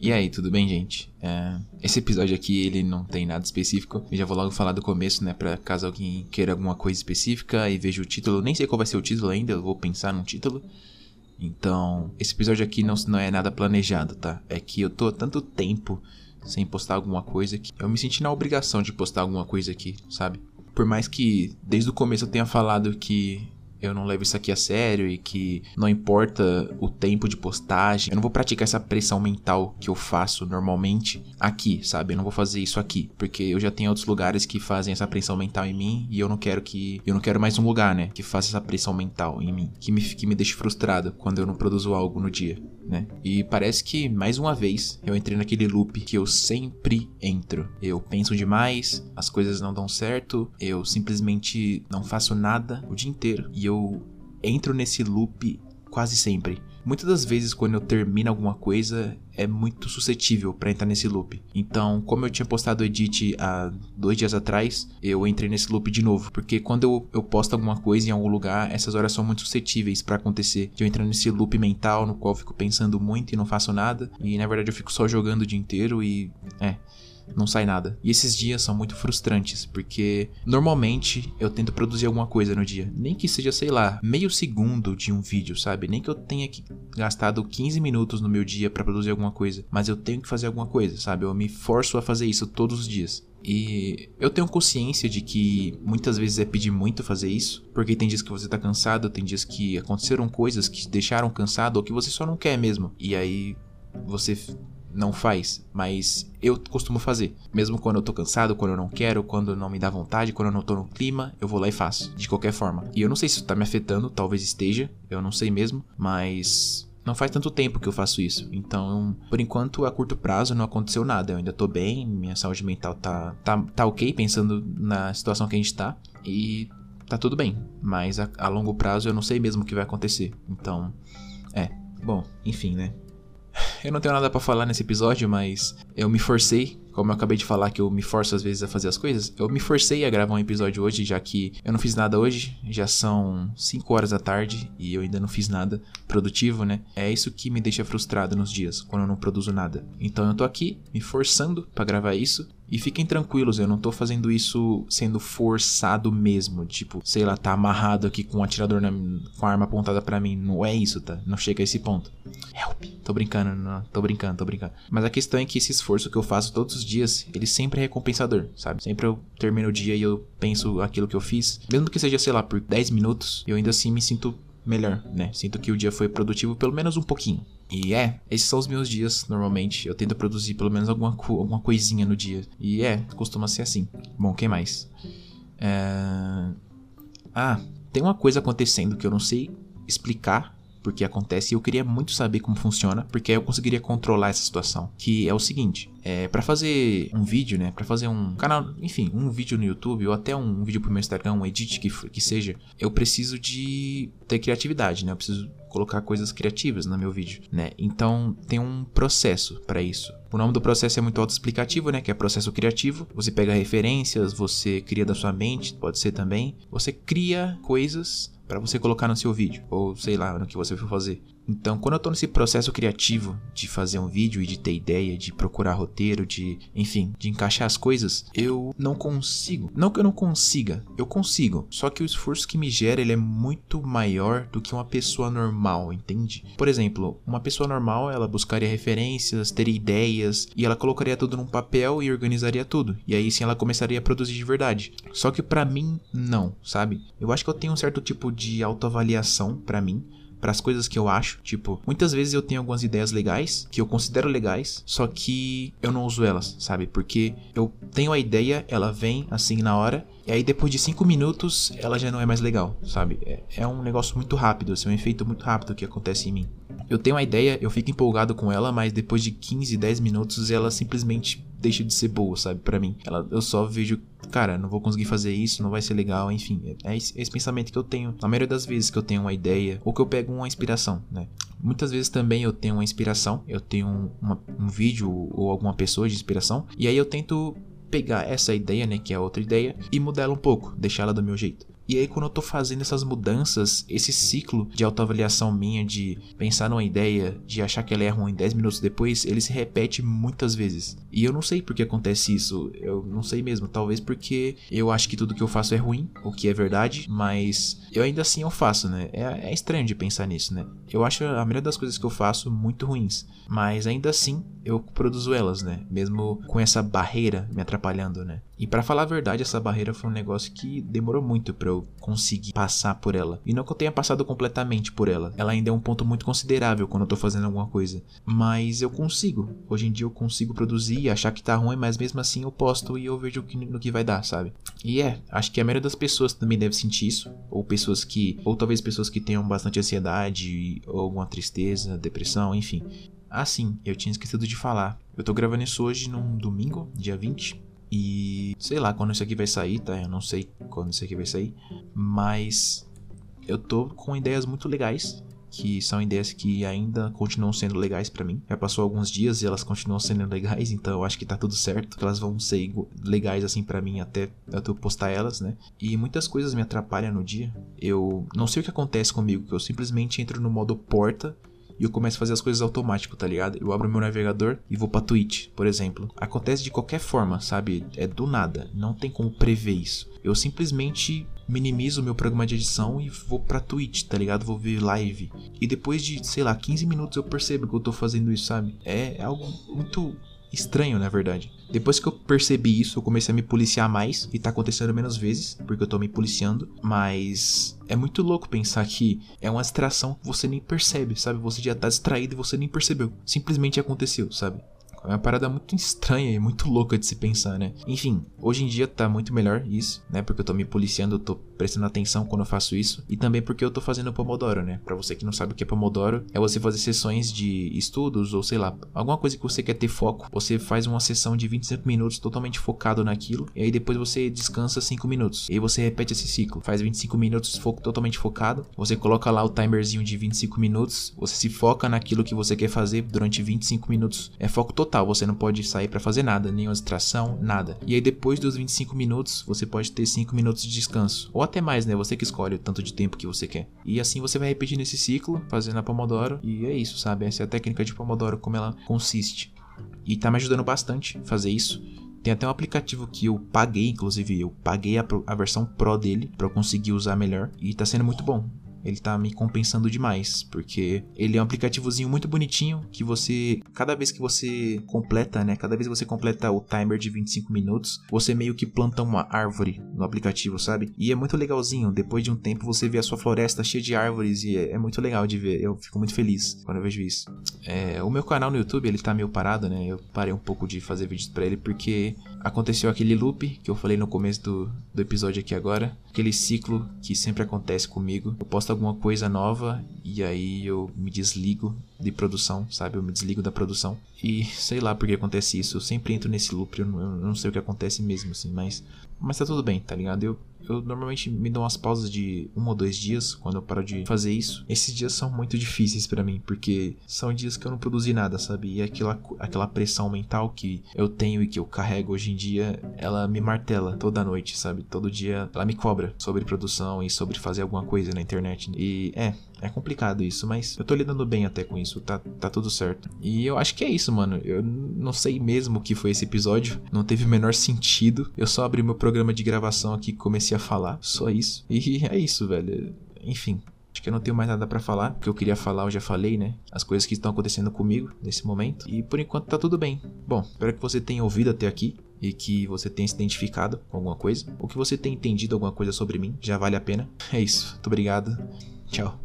e aí, tudo bem, gente? É, esse episódio aqui, ele não tem nada específico. Eu já vou logo falar do começo, né? Pra caso alguém queira alguma coisa específica e veja o título. Nem sei qual vai ser o título ainda, eu vou pensar num título. Então, esse episódio aqui não, não é nada planejado, tá? É que eu tô há tanto tempo sem postar alguma coisa que eu me senti na obrigação de postar alguma coisa aqui, sabe? Por mais que desde o começo eu tenha falado que eu não levo isso aqui a sério e que não importa o tempo de postagem, eu não vou praticar essa pressão mental que eu faço normalmente aqui, sabe? Eu não vou fazer isso aqui, porque eu já tenho outros lugares que fazem essa pressão mental em mim e eu não quero que eu não quero mais um lugar, né, que faça essa pressão mental em mim, que me que me deixe frustrado quando eu não produzo algo no dia, né? E parece que mais uma vez eu entrei naquele loop que eu sempre entro. Eu penso demais, as coisas não dão certo, eu simplesmente não faço nada o dia inteiro e eu entro nesse loop quase sempre. Muitas das vezes, quando eu termino alguma coisa, é muito suscetível para entrar nesse loop. Então, como eu tinha postado o edit há dois dias atrás, eu entrei nesse loop de novo. Porque quando eu, eu posto alguma coisa em algum lugar, essas horas são muito suscetíveis para acontecer. De eu entrar nesse loop mental no qual eu fico pensando muito e não faço nada. E na verdade eu fico só jogando o dia inteiro e. É não sai nada. E esses dias são muito frustrantes, porque normalmente eu tento produzir alguma coisa no dia. Nem que seja, sei lá, meio segundo de um vídeo, sabe? Nem que eu tenha que gastado 15 minutos no meu dia para produzir alguma coisa. Mas eu tenho que fazer alguma coisa, sabe? Eu me forço a fazer isso todos os dias. E eu tenho consciência de que muitas vezes é pedir muito fazer isso, porque tem dias que você tá cansado, tem dias que aconteceram coisas que te deixaram cansado ou que você só não quer mesmo. E aí você não faz, mas eu costumo fazer. Mesmo quando eu tô cansado, quando eu não quero, quando não me dá vontade, quando eu não tô no clima, eu vou lá e faço, de qualquer forma. E eu não sei se isso tá me afetando, talvez esteja, eu não sei mesmo, mas não faz tanto tempo que eu faço isso. Então, por enquanto, a curto prazo não aconteceu nada. Eu ainda tô bem, minha saúde mental tá, tá, tá ok, pensando na situação que a gente tá. E tá tudo bem. Mas a, a longo prazo eu não sei mesmo o que vai acontecer. Então, é. Bom, enfim, né? Eu não tenho nada para falar nesse episódio, mas eu me forcei como eu acabei de falar que eu me forço às vezes a fazer as coisas, eu me forcei a gravar um episódio hoje, já que eu não fiz nada hoje, já são 5 horas da tarde e eu ainda não fiz nada produtivo, né? É isso que me deixa frustrado nos dias, quando eu não produzo nada. Então eu tô aqui me forçando para gravar isso e fiquem tranquilos, eu não tô fazendo isso sendo forçado mesmo. Tipo, sei lá, tá amarrado aqui com um atirador na, com a arma apontada para mim. Não é isso, tá? Não chega a esse ponto. Help! Tô brincando, não, tô brincando, tô brincando. Mas a questão é que esse esforço que eu faço todos os dias, ele sempre é recompensador, sabe? Sempre eu termino o dia e eu penso aquilo que eu fiz. Mesmo que seja, sei lá, por 10 minutos, eu ainda assim me sinto melhor, né? Sinto que o dia foi produtivo pelo menos um pouquinho. E é, esses são os meus dias normalmente. Eu tento produzir pelo menos alguma, alguma coisinha no dia. E é, costuma ser assim. Bom, quem mais? É... Ah, tem uma coisa acontecendo que eu não sei explicar porque acontece e eu queria muito saber como funciona, porque aí eu conseguiria controlar essa situação. Que é o seguinte: é, para fazer um vídeo, né? Para fazer um canal, enfim, um vídeo no YouTube ou até um vídeo pro meu Instagram, um edit que, que seja, eu preciso de ter criatividade, né? Eu preciso colocar coisas criativas no meu vídeo, né? Então tem um processo para isso. O nome do processo é muito autoexplicativo, né? Que é processo criativo. Você pega referências, você cria da sua mente, pode ser também. Você cria coisas para você colocar no seu vídeo, ou sei lá, no que você for fazer. Então, quando eu tô nesse processo criativo de fazer um vídeo e de ter ideia, de procurar roteiro, de, enfim, de encaixar as coisas, eu não consigo. Não que eu não consiga, eu consigo. Só que o esforço que me gera, ele é muito maior do que uma pessoa normal, entende? Por exemplo, uma pessoa normal, ela buscaria referências, teria ideias e ela colocaria tudo num papel e organizaria tudo. E aí sim ela começaria a produzir de verdade. Só que para mim não, sabe? Eu acho que eu tenho um certo tipo de autoavaliação para mim para as coisas que eu acho. Tipo, muitas vezes eu tenho algumas ideias legais, que eu considero legais, só que eu não uso elas, sabe? Porque eu tenho a ideia, ela vem assim na hora, e aí depois de 5 minutos ela já não é mais legal, sabe? É, é um negócio muito rápido, assim, um efeito muito rápido que acontece em mim. Eu tenho a ideia, eu fico empolgado com ela, mas depois de 15, 10 minutos ela simplesmente deixa de ser boa, sabe? para mim. Ela, eu só vejo, cara, não vou conseguir fazer isso, não vai ser legal, enfim. É esse, esse, pensamento que eu tenho na maioria das vezes que eu tenho uma ideia ou que eu pego uma inspiração, né? Muitas vezes também eu tenho uma inspiração, eu tenho uma, um vídeo ou alguma pessoa de inspiração, e aí eu tento pegar essa ideia, né, que é outra ideia, e mudar ela um pouco, deixar ela do meu jeito. E aí, quando eu tô fazendo essas mudanças, esse ciclo de autoavaliação minha, de pensar numa ideia, de achar que ela é ruim 10 minutos depois, ele se repete muitas vezes. E eu não sei por que acontece isso. Eu não sei mesmo. Talvez porque eu acho que tudo que eu faço é ruim, o que é verdade, mas eu ainda assim eu faço, né? É, é estranho de pensar nisso, né? Eu acho a maioria das coisas que eu faço muito ruins, mas ainda assim eu produzo elas, né? Mesmo com essa barreira me atrapalhando, né? E para falar a verdade, essa barreira foi um negócio que demorou muito para eu conseguir passar por ela. E não que eu tenha passado completamente por ela. Ela ainda é um ponto muito considerável quando eu tô fazendo alguma coisa. Mas eu consigo. Hoje em dia eu consigo produzir e achar que tá ruim, mas mesmo assim eu posto e eu vejo no que vai dar, sabe? E é, acho que a maioria das pessoas também deve sentir isso. Ou pessoas que. Ou talvez pessoas que tenham bastante ansiedade, ou alguma tristeza, depressão, enfim. Ah, sim, eu tinha esquecido de falar. Eu tô gravando isso hoje num domingo, dia 20. E sei lá quando isso aqui vai sair, tá? Eu não sei quando isso aqui vai sair. Mas eu tô com ideias muito legais. Que são ideias que ainda continuam sendo legais para mim. Já passou alguns dias e elas continuam sendo legais, então eu acho que tá tudo certo. Elas vão ser legais assim para mim até eu postar elas, né? E muitas coisas me atrapalham no dia. Eu não sei o que acontece comigo, que eu simplesmente entro no modo porta e eu começo a fazer as coisas automático, tá ligado? Eu abro meu navegador e vou pra Twitch, por exemplo. Acontece de qualquer forma, sabe? É do nada. Não tem como prever isso. Eu simplesmente minimizo o meu programa de edição e vou pra Twitch, tá ligado? Vou ver live. E depois de, sei lá, 15 minutos eu percebo que eu tô fazendo isso, sabe? É, é algo muito estranho, na verdade. Depois que eu percebi isso, eu comecei a me policiar mais e tá acontecendo menos vezes, porque eu tô me policiando, mas é muito louco pensar que é uma distração que você nem percebe, sabe? Você já tá distraído e você nem percebeu. Simplesmente aconteceu, sabe? É uma parada muito estranha e muito louca de se pensar, né? Enfim, hoje em dia tá muito melhor isso, né? Porque eu tô me policiando, eu tô prestando atenção quando eu faço isso. E também porque eu tô fazendo Pomodoro, né? Pra você que não sabe o que é Pomodoro, é você fazer sessões de estudos ou sei lá, alguma coisa que você quer ter foco. Você faz uma sessão de 25 minutos totalmente focado naquilo. E aí depois você descansa 5 minutos. E aí você repete esse ciclo. Faz 25 minutos foco, totalmente focado. Você coloca lá o timerzinho de 25 minutos. Você se foca naquilo que você quer fazer durante 25 minutos. É foco total total, você não pode sair para fazer nada, nenhuma distração, nada. E aí depois dos 25 minutos, você pode ter 5 minutos de descanso, ou até mais, né? Você que escolhe o tanto de tempo que você quer. E assim você vai repetindo esse ciclo, fazendo a Pomodoro, e é isso, sabe? Essa é a técnica de Pomodoro, como ela consiste. E tá me ajudando bastante fazer isso. Tem até um aplicativo que eu paguei, inclusive eu paguei a, a versão Pro dele para eu conseguir usar melhor e tá sendo muito bom ele tá me compensando demais, porque ele é um aplicativozinho muito bonitinho que você, cada vez que você completa, né, cada vez que você completa o timer de 25 minutos, você meio que planta uma árvore no aplicativo, sabe? E é muito legalzinho, depois de um tempo você vê a sua floresta cheia de árvores e é, é muito legal de ver, eu fico muito feliz quando eu vejo isso. É, o meu canal no YouTube, ele tá meio parado, né, eu parei um pouco de fazer vídeos para ele porque aconteceu aquele loop que eu falei no começo do, do episódio aqui agora, aquele ciclo que sempre acontece comigo. Eu posto alguma coisa nova e aí eu me desligo de produção, sabe? Eu me desligo da produção. E sei lá por que acontece isso. Eu sempre entro nesse loop, eu não, eu não sei o que acontece mesmo, assim, mas. Mas tá tudo bem, tá ligado? Eu, eu normalmente me dou umas pausas de um ou dois dias quando eu paro de fazer isso. Esses dias são muito difíceis para mim, porque são dias que eu não produzi nada, sabe? E aquela, aquela pressão mental que eu tenho e que eu carrego hoje em dia, ela me martela toda noite, sabe? Todo dia ela me cobra sobre produção e sobre fazer alguma coisa na internet. E é, é complicado isso, mas eu tô lidando bem até com isso, tá, tá tudo certo. E eu acho que é isso, mano. Eu não sei mesmo o que foi esse episódio, não teve o menor sentido. Eu só abri meu programa de gravação aqui e comecei a falar, só isso. E é isso, velho. Enfim, Acho que eu não tenho mais nada para falar. O que eu queria falar eu já falei, né? As coisas que estão acontecendo comigo nesse momento. E por enquanto tá tudo bem. Bom, espero que você tenha ouvido até aqui e que você tenha se identificado com alguma coisa. Ou que você tenha entendido alguma coisa sobre mim. Já vale a pena. É isso. Muito obrigado. Tchau.